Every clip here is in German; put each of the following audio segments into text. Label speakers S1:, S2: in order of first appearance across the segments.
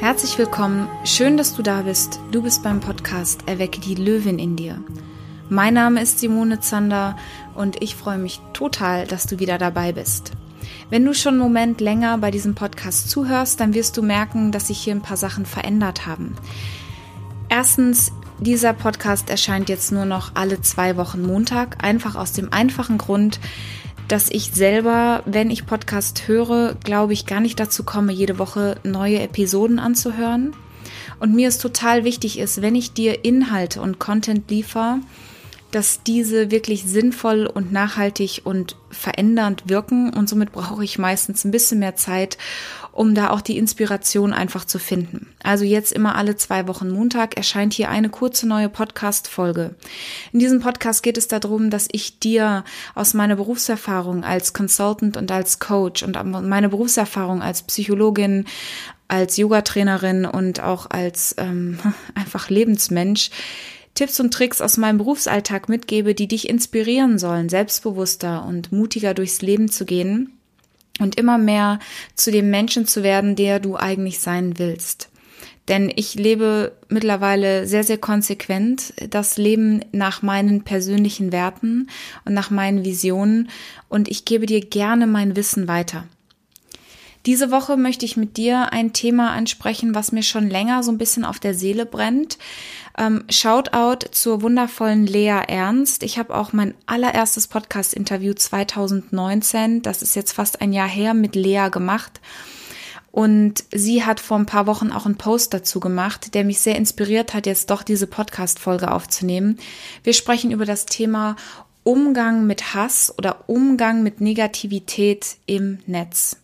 S1: Herzlich willkommen, schön, dass du da bist. Du bist beim Podcast Erwecke die Löwin in dir. Mein Name ist Simone Zander und ich freue mich total, dass du wieder dabei bist. Wenn du schon einen Moment länger bei diesem Podcast zuhörst, dann wirst du merken, dass sich hier ein paar Sachen verändert haben. Erstens, dieser Podcast erscheint jetzt nur noch alle zwei Wochen Montag, einfach aus dem einfachen Grund, dass ich selber, wenn ich Podcast höre, glaube ich, gar nicht dazu komme, jede Woche neue Episoden anzuhören. Und mir ist total wichtig ist, wenn ich dir Inhalte und Content liefere, dass diese wirklich sinnvoll und nachhaltig und verändernd wirken. Und somit brauche ich meistens ein bisschen mehr Zeit, um da auch die Inspiration einfach zu finden. Also jetzt immer alle zwei Wochen Montag erscheint hier eine kurze neue Podcast-Folge. In diesem Podcast geht es darum, dass ich dir aus meiner Berufserfahrung als Consultant und als Coach und meine Berufserfahrung als Psychologin, als Yoga-Trainerin und auch als ähm, einfach Lebensmensch Tipps und Tricks aus meinem Berufsalltag mitgebe, die dich inspirieren sollen, selbstbewusster und mutiger durchs Leben zu gehen und immer mehr zu dem Menschen zu werden, der du eigentlich sein willst. Denn ich lebe mittlerweile sehr, sehr konsequent das Leben nach meinen persönlichen Werten und nach meinen Visionen und ich gebe dir gerne mein Wissen weiter. Diese Woche möchte ich mit dir ein Thema ansprechen, was mir schon länger so ein bisschen auf der Seele brennt. Ähm, Shoutout zur wundervollen Lea Ernst. Ich habe auch mein allererstes Podcast-Interview 2019, das ist jetzt fast ein Jahr her, mit Lea gemacht. Und sie hat vor ein paar Wochen auch einen Post dazu gemacht, der mich sehr inspiriert hat, jetzt doch diese Podcast-Folge aufzunehmen. Wir sprechen über das Thema Umgang mit Hass oder Umgang mit Negativität im Netz.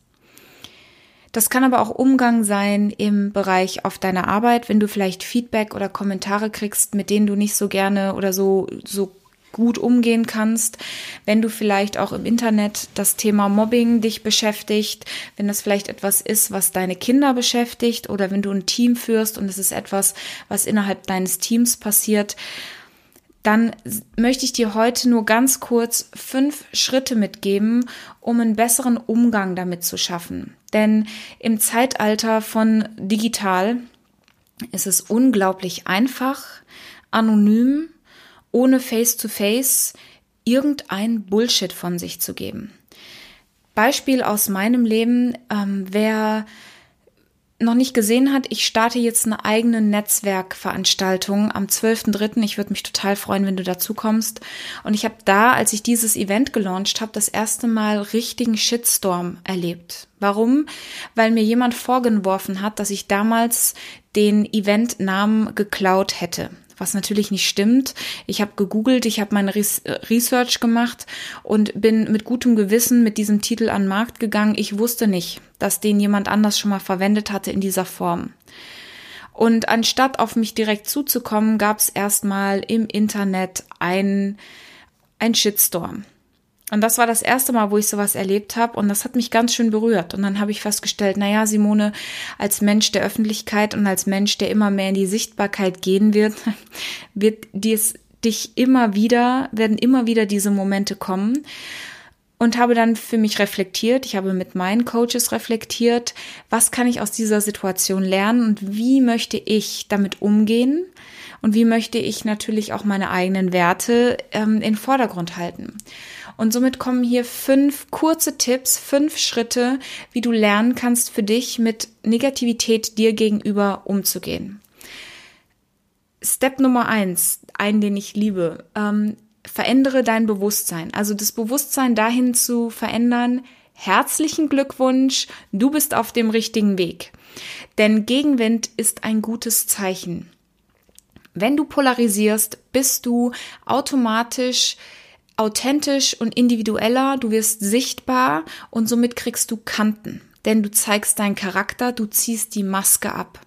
S1: Das kann aber auch Umgang sein im Bereich auf deiner Arbeit, wenn du vielleicht Feedback oder Kommentare kriegst, mit denen du nicht so gerne oder so, so gut umgehen kannst, wenn du vielleicht auch im Internet das Thema Mobbing dich beschäftigt, wenn das vielleicht etwas ist, was deine Kinder beschäftigt oder wenn du ein Team führst und es ist etwas, was innerhalb deines Teams passiert, dann möchte ich dir heute nur ganz kurz fünf Schritte mitgeben, um einen besseren Umgang damit zu schaffen. Denn im Zeitalter von digital ist es unglaublich einfach, anonym, ohne Face-to-Face -face, irgendein Bullshit von sich zu geben. Beispiel aus meinem Leben, ähm, wer noch nicht gesehen hat, ich starte jetzt eine eigene Netzwerkveranstaltung am 12.3. Ich würde mich total freuen, wenn du dazu kommst. Und ich habe da, als ich dieses Event gelauncht habe, das erste Mal richtigen Shitstorm erlebt. Warum? Weil mir jemand vorgeworfen hat, dass ich damals den Eventnamen geklaut hätte was natürlich nicht stimmt. Ich habe gegoogelt, ich habe meine Research gemacht und bin mit gutem Gewissen mit diesem Titel an den Markt gegangen. Ich wusste nicht, dass den jemand anders schon mal verwendet hatte in dieser Form. Und anstatt auf mich direkt zuzukommen, gab es erstmal im Internet ein, Shitstorm. Und das war das erste Mal, wo ich sowas erlebt habe und das hat mich ganz schön berührt. Und dann habe ich festgestellt, naja, Simone, als Mensch der Öffentlichkeit und als Mensch, der immer mehr in die Sichtbarkeit gehen wird, wird dies dich immer wieder, werden immer wieder diese Momente kommen. Und habe dann für mich reflektiert, ich habe mit meinen Coaches reflektiert, was kann ich aus dieser Situation lernen und wie möchte ich damit umgehen und wie möchte ich natürlich auch meine eigenen Werte ähm, in Vordergrund halten. Und somit kommen hier fünf kurze Tipps, fünf Schritte, wie du lernen kannst, für dich mit Negativität dir gegenüber umzugehen. Step Nummer eins, einen, den ich liebe, ähm, verändere dein Bewusstsein. Also das Bewusstsein dahin zu verändern, herzlichen Glückwunsch, du bist auf dem richtigen Weg. Denn Gegenwind ist ein gutes Zeichen. Wenn du polarisierst, bist du automatisch authentisch und individueller, du wirst sichtbar und somit kriegst du Kanten, denn du zeigst deinen Charakter, du ziehst die Maske ab.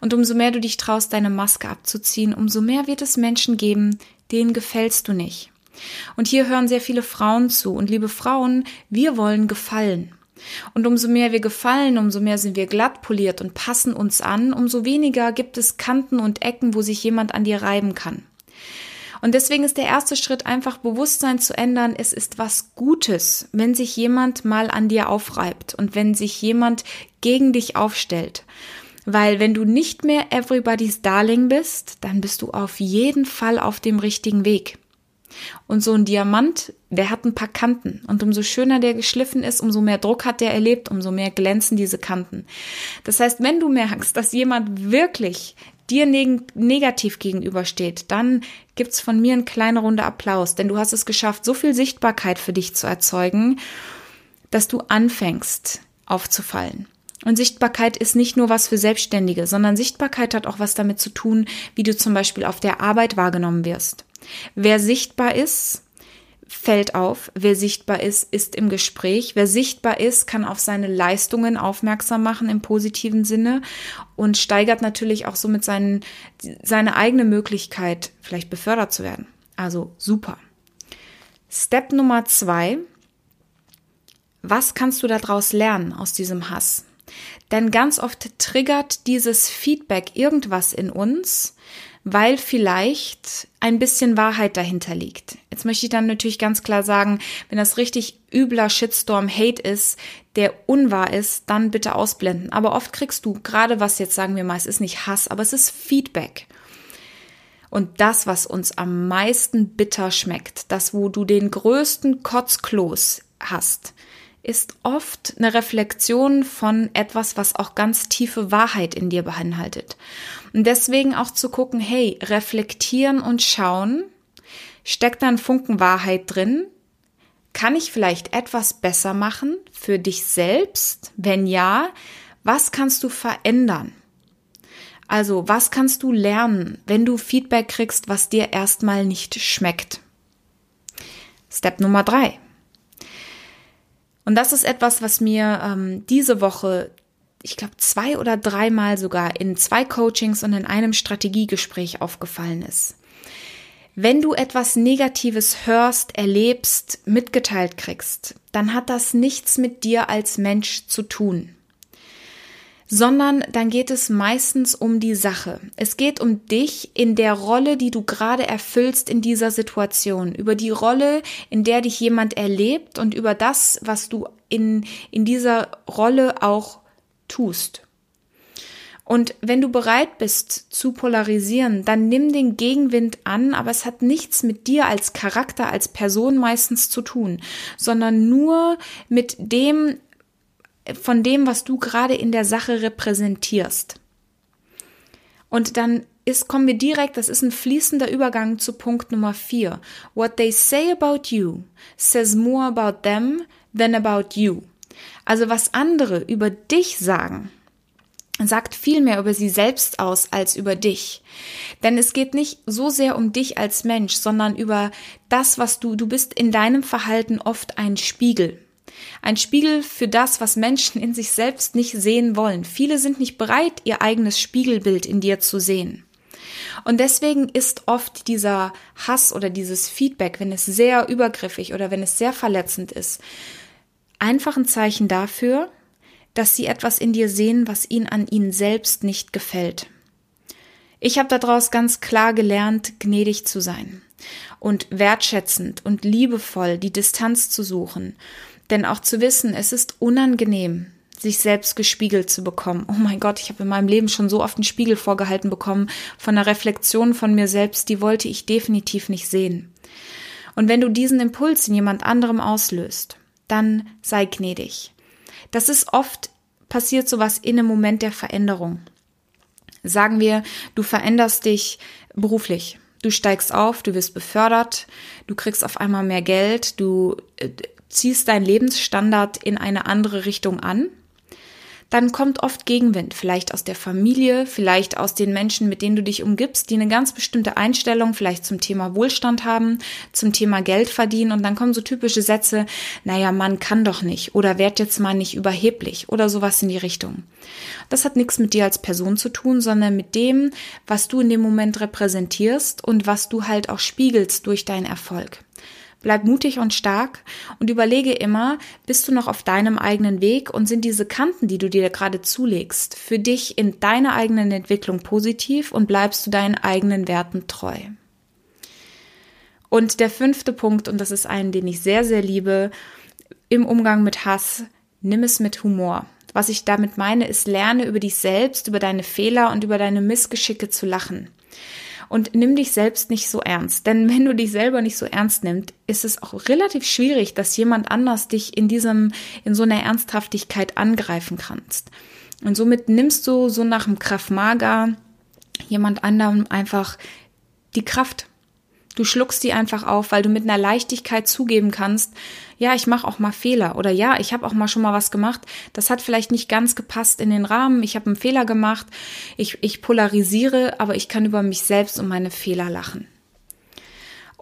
S1: Und umso mehr du dich traust, deine Maske abzuziehen, umso mehr wird es Menschen geben, denen gefällst du nicht. Und hier hören sehr viele Frauen zu. Und liebe Frauen, wir wollen gefallen. Und umso mehr wir gefallen, umso mehr sind wir glatt poliert und passen uns an, umso weniger gibt es Kanten und Ecken, wo sich jemand an dir reiben kann. Und deswegen ist der erste Schritt einfach Bewusstsein zu ändern. Es ist was Gutes, wenn sich jemand mal an dir aufreibt und wenn sich jemand gegen dich aufstellt. Weil wenn du nicht mehr everybody's Darling bist, dann bist du auf jeden Fall auf dem richtigen Weg. Und so ein Diamant, der hat ein paar Kanten. Und umso schöner der geschliffen ist, umso mehr Druck hat der erlebt, umso mehr glänzen diese Kanten. Das heißt, wenn du merkst, dass jemand wirklich dir neg negativ gegenübersteht, dann gibt's von mir eine kleine Runde Applaus, denn du hast es geschafft, so viel Sichtbarkeit für dich zu erzeugen, dass du anfängst aufzufallen. Und Sichtbarkeit ist nicht nur was für Selbstständige, sondern Sichtbarkeit hat auch was damit zu tun, wie du zum Beispiel auf der Arbeit wahrgenommen wirst. Wer sichtbar ist, fällt auf. Wer sichtbar ist, ist im Gespräch. Wer sichtbar ist, kann auf seine Leistungen aufmerksam machen im positiven Sinne und steigert natürlich auch somit seinen, seine eigene Möglichkeit, vielleicht befördert zu werden. Also super. Step Nummer zwei. Was kannst du daraus lernen aus diesem Hass? Denn ganz oft triggert dieses Feedback irgendwas in uns, weil vielleicht ein bisschen Wahrheit dahinter liegt. Jetzt möchte ich dann natürlich ganz klar sagen, wenn das richtig übler Shitstorm Hate ist, der unwahr ist, dann bitte ausblenden. Aber oft kriegst du, gerade was jetzt sagen wir mal, es ist nicht Hass, aber es ist Feedback. Und das, was uns am meisten bitter schmeckt, das, wo du den größten Kotzkloß hast, ist oft eine Reflexion von etwas, was auch ganz tiefe Wahrheit in dir beinhaltet. Und deswegen auch zu gucken, hey, reflektieren und schauen, steckt da ein Funken Wahrheit drin? Kann ich vielleicht etwas besser machen für dich selbst? Wenn ja, was kannst du verändern? Also, was kannst du lernen, wenn du Feedback kriegst, was dir erstmal nicht schmeckt? Step Nummer drei. Und das ist etwas, was mir ähm, diese Woche, ich glaube, zwei oder dreimal sogar in zwei Coachings und in einem Strategiegespräch aufgefallen ist. Wenn du etwas Negatives hörst, erlebst, mitgeteilt kriegst, dann hat das nichts mit dir als Mensch zu tun sondern dann geht es meistens um die Sache. Es geht um dich in der Rolle, die du gerade erfüllst in dieser Situation, über die Rolle, in der dich jemand erlebt und über das, was du in, in dieser Rolle auch tust. Und wenn du bereit bist zu polarisieren, dann nimm den Gegenwind an, aber es hat nichts mit dir als Charakter, als Person meistens zu tun, sondern nur mit dem, von dem, was du gerade in der Sache repräsentierst. Und dann ist, kommen wir direkt, das ist ein fließender Übergang zu Punkt Nummer vier. What they say about you says more about them than about you. Also was andere über dich sagen, sagt viel mehr über sie selbst aus als über dich. Denn es geht nicht so sehr um dich als Mensch, sondern über das, was du, du bist in deinem Verhalten oft ein Spiegel. Ein Spiegel für das, was Menschen in sich selbst nicht sehen wollen. Viele sind nicht bereit, ihr eigenes Spiegelbild in dir zu sehen. Und deswegen ist oft dieser Hass oder dieses Feedback, wenn es sehr übergriffig oder wenn es sehr verletzend ist, einfach ein Zeichen dafür, dass sie etwas in dir sehen, was ihnen an ihnen selbst nicht gefällt. Ich habe daraus ganz klar gelernt, gnädig zu sein und wertschätzend und liebevoll die Distanz zu suchen denn auch zu wissen, es ist unangenehm, sich selbst gespiegelt zu bekommen. Oh mein Gott, ich habe in meinem Leben schon so oft einen Spiegel vorgehalten bekommen von einer Reflexion von mir selbst, die wollte ich definitiv nicht sehen. Und wenn du diesen Impuls in jemand anderem auslöst, dann sei gnädig. Das ist oft passiert sowas in einem Moment der Veränderung. Sagen wir, du veränderst dich beruflich. Du steigst auf, du wirst befördert, du kriegst auf einmal mehr Geld, du äh, ziehst deinen Lebensstandard in eine andere Richtung an, dann kommt oft Gegenwind, vielleicht aus der Familie, vielleicht aus den Menschen, mit denen du dich umgibst, die eine ganz bestimmte Einstellung vielleicht zum Thema Wohlstand haben, zum Thema Geld verdienen und dann kommen so typische Sätze, naja, man kann doch nicht oder werd jetzt mal nicht überheblich oder sowas in die Richtung. Das hat nichts mit dir als Person zu tun, sondern mit dem, was du in dem Moment repräsentierst und was du halt auch spiegelst durch deinen Erfolg. Bleib mutig und stark und überlege immer, bist du noch auf deinem eigenen Weg und sind diese Kanten, die du dir gerade zulegst, für dich in deiner eigenen Entwicklung positiv und bleibst du deinen eigenen Werten treu. Und der fünfte Punkt, und das ist einen, den ich sehr, sehr liebe, im Umgang mit Hass, nimm es mit Humor. Was ich damit meine, ist, lerne über dich selbst, über deine Fehler und über deine Missgeschicke zu lachen. Und nimm dich selbst nicht so ernst. Denn wenn du dich selber nicht so ernst nimmst, ist es auch relativ schwierig, dass jemand anders dich in diesem, in so einer Ernsthaftigkeit angreifen kannst. Und somit nimmst du so nach dem Kraftmager jemand anderem einfach die Kraft. Du schluckst die einfach auf, weil du mit einer Leichtigkeit zugeben kannst, ja, ich mache auch mal Fehler oder ja, ich habe auch mal schon mal was gemacht. Das hat vielleicht nicht ganz gepasst in den Rahmen. Ich habe einen Fehler gemacht. Ich, ich polarisiere, aber ich kann über mich selbst und meine Fehler lachen.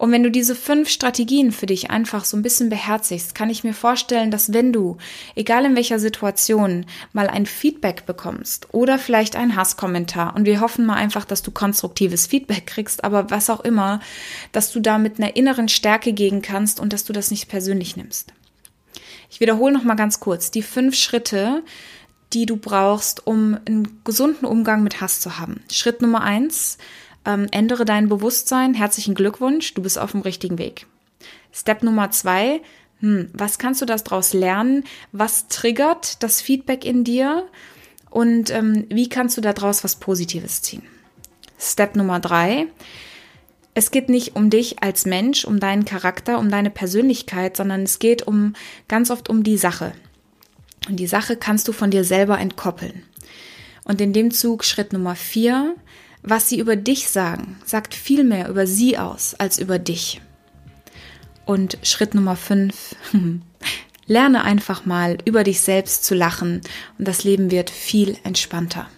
S1: Und wenn du diese fünf Strategien für dich einfach so ein bisschen beherzigst, kann ich mir vorstellen, dass wenn du, egal in welcher Situation, mal ein Feedback bekommst oder vielleicht ein Hasskommentar und wir hoffen mal einfach, dass du konstruktives Feedback kriegst, aber was auch immer, dass du da mit einer inneren Stärke gehen kannst und dass du das nicht persönlich nimmst. Ich wiederhole noch mal ganz kurz die fünf Schritte, die du brauchst, um einen gesunden Umgang mit Hass zu haben. Schritt Nummer eins, ähm, ändere dein Bewusstsein. Herzlichen Glückwunsch, du bist auf dem richtigen Weg. Step Nummer zwei, hm, was kannst du daraus lernen? Was triggert das Feedback in dir? Und ähm, wie kannst du daraus was Positives ziehen? Step Nummer drei, es geht nicht um dich als Mensch, um deinen Charakter, um deine Persönlichkeit, sondern es geht um ganz oft um die Sache. Und die Sache kannst du von dir selber entkoppeln. Und in dem Zug Schritt Nummer vier, was sie über dich sagen, sagt viel mehr über sie aus als über dich. Und Schritt Nummer fünf, lerne einfach mal über dich selbst zu lachen und das Leben wird viel entspannter.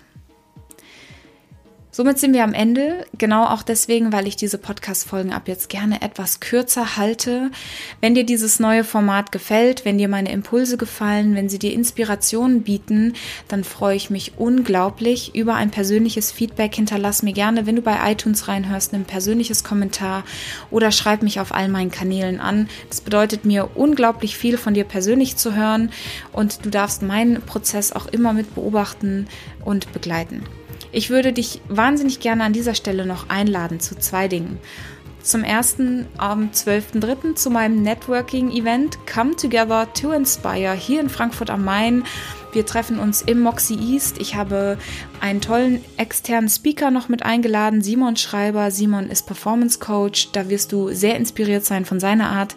S1: Somit sind wir am Ende, genau auch deswegen, weil ich diese Podcast-Folgen ab jetzt gerne etwas kürzer halte. Wenn dir dieses neue Format gefällt, wenn dir meine Impulse gefallen, wenn sie dir Inspirationen bieten, dann freue ich mich unglaublich über ein persönliches Feedback. Hinterlass mir gerne, wenn du bei iTunes reinhörst, ein persönliches Kommentar oder schreib mich auf all meinen Kanälen an. Das bedeutet mir unglaublich viel von dir persönlich zu hören und du darfst meinen Prozess auch immer mit beobachten und begleiten. Ich würde dich wahnsinnig gerne an dieser Stelle noch einladen zu zwei Dingen. Zum ersten am 12.03. zu meinem Networking-Event Come Together to Inspire hier in Frankfurt am Main. Wir treffen uns im Moxie East. Ich habe einen tollen externen Speaker noch mit eingeladen, Simon Schreiber. Simon ist Performance Coach. Da wirst du sehr inspiriert sein von seiner Art.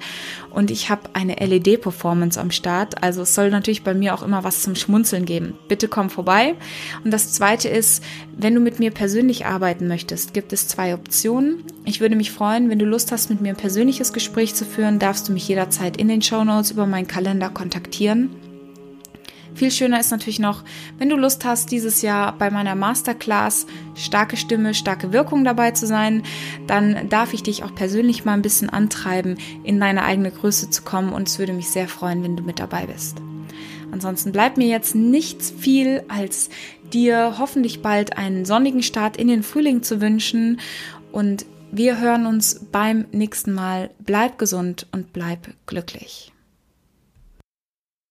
S1: Und ich habe eine LED-Performance am Start. Also es soll natürlich bei mir auch immer was zum Schmunzeln geben. Bitte komm vorbei. Und das zweite ist, wenn du mit mir persönlich arbeiten möchtest, gibt es zwei Optionen. Ich würde mich freuen, wenn du Lust hast, mit mir ein persönliches Gespräch zu führen, darfst du mich jederzeit in den Show Notes über meinen Kalender kontaktieren. Viel schöner ist natürlich noch, wenn du Lust hast, dieses Jahr bei meiner Masterclass starke Stimme, starke Wirkung dabei zu sein, dann darf ich dich auch persönlich mal ein bisschen antreiben, in deine eigene Größe zu kommen und es würde mich sehr freuen, wenn du mit dabei bist. Ansonsten bleibt mir jetzt nichts viel, als dir hoffentlich bald einen sonnigen Start in den Frühling zu wünschen und wir hören uns beim nächsten Mal. Bleib gesund und bleib glücklich.